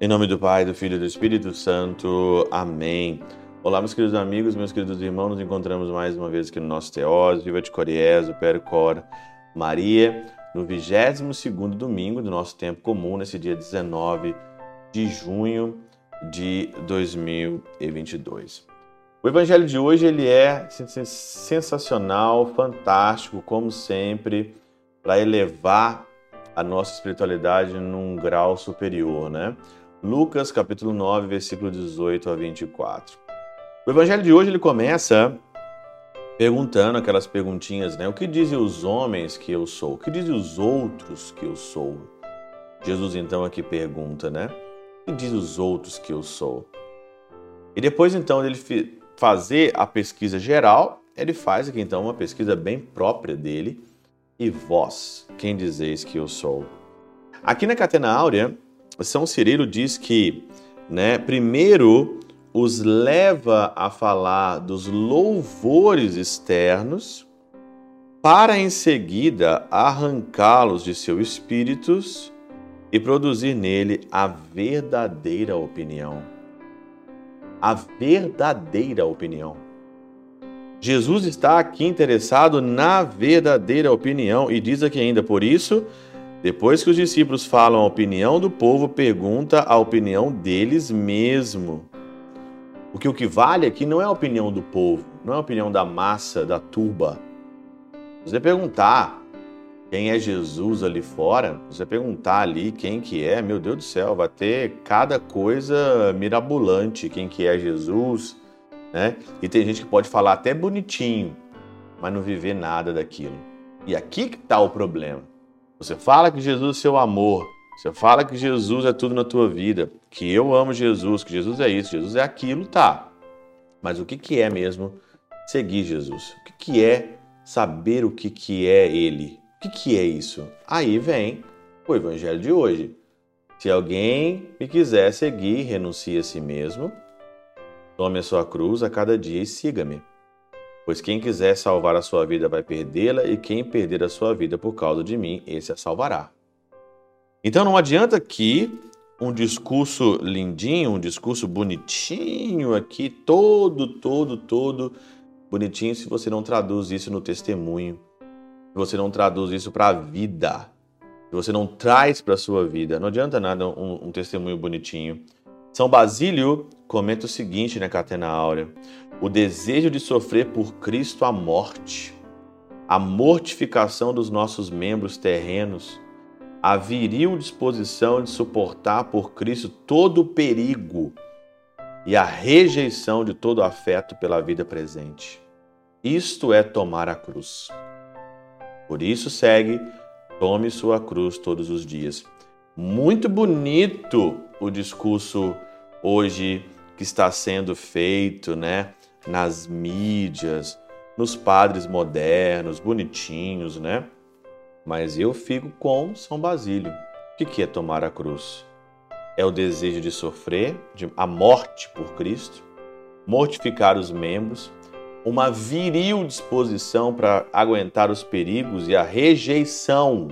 Em nome do Pai, do Filho e do Espírito Santo. Amém. Olá, meus queridos amigos, meus queridos irmãos, nos encontramos mais uma vez aqui no nosso Teós, Viva de Coriés, o Percor Maria, no 22 domingo do nosso tempo comum, nesse dia 19 de junho de 2022. O evangelho de hoje ele é sensacional, fantástico, como sempre, para elevar a nossa espiritualidade num grau superior, né? Lucas capítulo 9, versículo 18 a 24. O evangelho de hoje ele começa perguntando aquelas perguntinhas, né? O que dizem os homens que eu sou? O que dizem os outros que eu sou? Jesus então aqui pergunta, né? O que dizem os outros que eu sou? E depois então ele fazer a pesquisa geral, ele faz aqui então uma pesquisa bem própria dele. E vós, quem dizeis que eu sou? Aqui na Catena Áurea, são Cirilo diz que, né, primeiro os leva a falar dos louvores externos, para em seguida arrancá-los de seus espíritos e produzir nele a verdadeira opinião. A verdadeira opinião. Jesus está aqui interessado na verdadeira opinião e diz aqui ainda: por isso depois que os discípulos falam a opinião do povo, pergunta a opinião deles mesmo. Porque o que vale aqui não é a opinião do povo, não é a opinião da massa, da turba. Você perguntar quem é Jesus ali fora, você perguntar ali quem que é, meu Deus do céu, vai ter cada coisa mirabolante, quem que é Jesus, né? E tem gente que pode falar até bonitinho, mas não viver nada daquilo. E aqui que está o problema. Você fala que Jesus é seu amor, você fala que Jesus é tudo na tua vida, que eu amo Jesus, que Jesus é isso, Jesus é aquilo, tá. Mas o que, que é mesmo seguir Jesus? O que, que é saber o que, que é Ele? O que, que é isso? Aí vem o Evangelho de hoje. Se alguém me quiser seguir, renuncie a si mesmo, tome a sua cruz a cada dia e siga-me. Pois quem quiser salvar a sua vida vai perdê-la, e quem perder a sua vida por causa de mim, esse a salvará. Então não adianta que um discurso lindinho, um discurso bonitinho aqui, todo, todo, todo bonitinho, se você não traduz isso no testemunho, se você não traduz isso para a vida, se você não traz para a sua vida. Não adianta nada um, um testemunho bonitinho. São Basílio comenta o seguinte na Catena Áurea: o desejo de sofrer por Cristo a morte, a mortificação dos nossos membros terrenos, a viril disposição de suportar por Cristo todo o perigo e a rejeição de todo afeto pela vida presente. Isto é tomar a cruz. Por isso segue, tome sua cruz todos os dias. Muito bonito o discurso hoje que está sendo feito, né? nas mídias, nos padres modernos, bonitinhos, né? Mas eu fico com São Basílio. O que é tomar a cruz? É o desejo de sofrer, de, a morte por Cristo, mortificar os membros, uma viril disposição para aguentar os perigos e a rejeição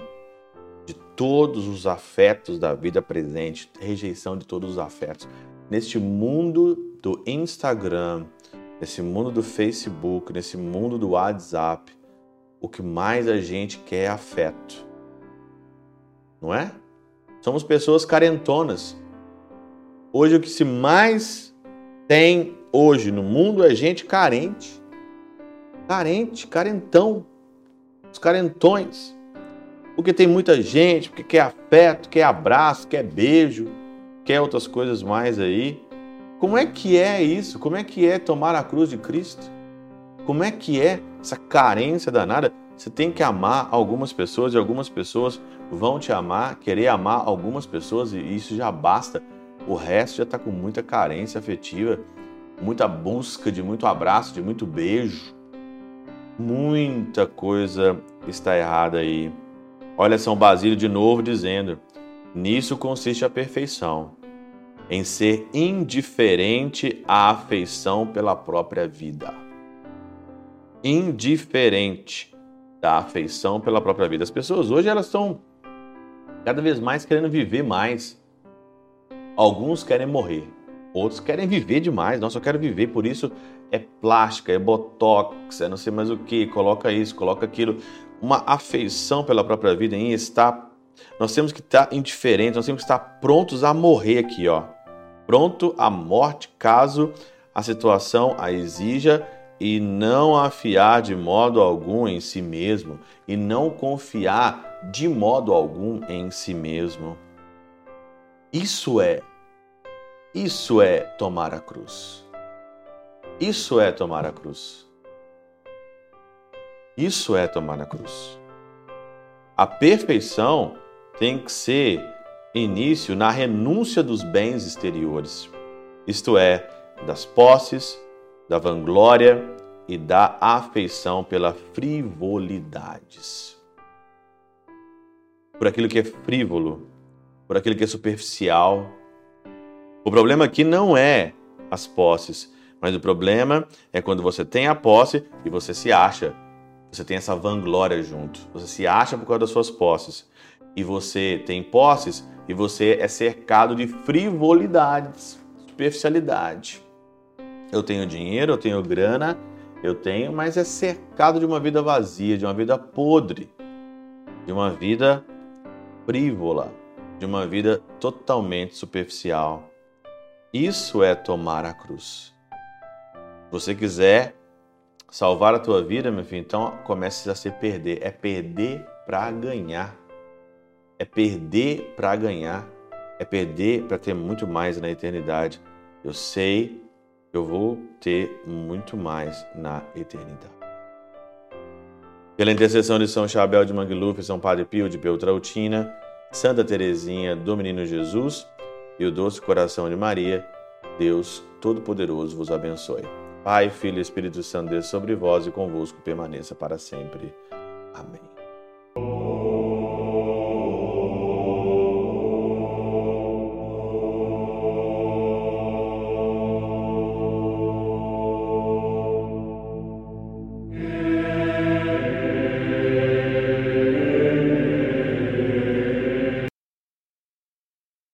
de todos os afetos da vida presente, rejeição de todos os afetos. Neste mundo do Instagram, nesse mundo do Facebook, nesse mundo do WhatsApp, o que mais a gente quer é afeto. Não é? Somos pessoas carentonas. Hoje o que se mais tem hoje no mundo é gente carente. Carente, carentão. Os carentões. Porque tem muita gente, porque quer afeto, quer abraço, quer beijo, quer outras coisas mais aí. Como é que é isso? Como é que é tomar a cruz de Cristo? Como é que é essa carência danada? Você tem que amar algumas pessoas e algumas pessoas vão te amar, querer amar algumas pessoas e isso já basta. O resto já está com muita carência afetiva, muita busca de muito abraço, de muito beijo. Muita coisa está errada aí. Olha São Basílio de novo dizendo: nisso consiste a perfeição em ser indiferente à afeição pela própria vida. Indiferente da afeição pela própria vida. As pessoas hoje elas estão cada vez mais querendo viver mais. Alguns querem morrer, outros querem viver demais. Nossa, eu quero viver, por isso é plástica, é botox, é não sei mais o que, coloca isso, coloca aquilo. Uma afeição pela própria vida em estar. Nós temos que estar indiferentes, nós temos que estar prontos a morrer aqui, ó. Pronto à morte caso a situação a exija e não afiar de modo algum em si mesmo e não confiar de modo algum em si mesmo. Isso é isso é tomar a cruz. Isso é tomar a cruz. Isso é tomar a cruz. A perfeição tem que ser início na renúncia dos bens exteriores, isto é, das posses, da vanglória e da afeição pela frivolidades. Por aquilo que é frívolo, por aquilo que é superficial. O problema aqui não é as posses, mas o problema é quando você tem a posse e você se acha. Você tem essa vanglória junto. Você se acha por causa das suas posses. E você tem posses e você é cercado de frivolidades, superficialidade. Eu tenho dinheiro, eu tenho grana, eu tenho, mas é cercado de uma vida vazia, de uma vida podre, de uma vida frívola, de uma vida totalmente superficial. Isso é tomar a cruz. Se você quiser salvar a tua vida, meu filho, então comece a se perder. É perder para ganhar. É perder para ganhar. É perder para ter muito mais na eternidade. Eu sei eu vou ter muito mais na eternidade. Pela intercessão de São Chabel de Mangluf, São Padre Pio de Peltrautina, Santa Teresinha do Menino Jesus e o doce coração de Maria, Deus Todo-Poderoso vos abençoe. Pai, Filho e Espírito Santo, Deus sobre vós e convosco permaneça para sempre. Amém.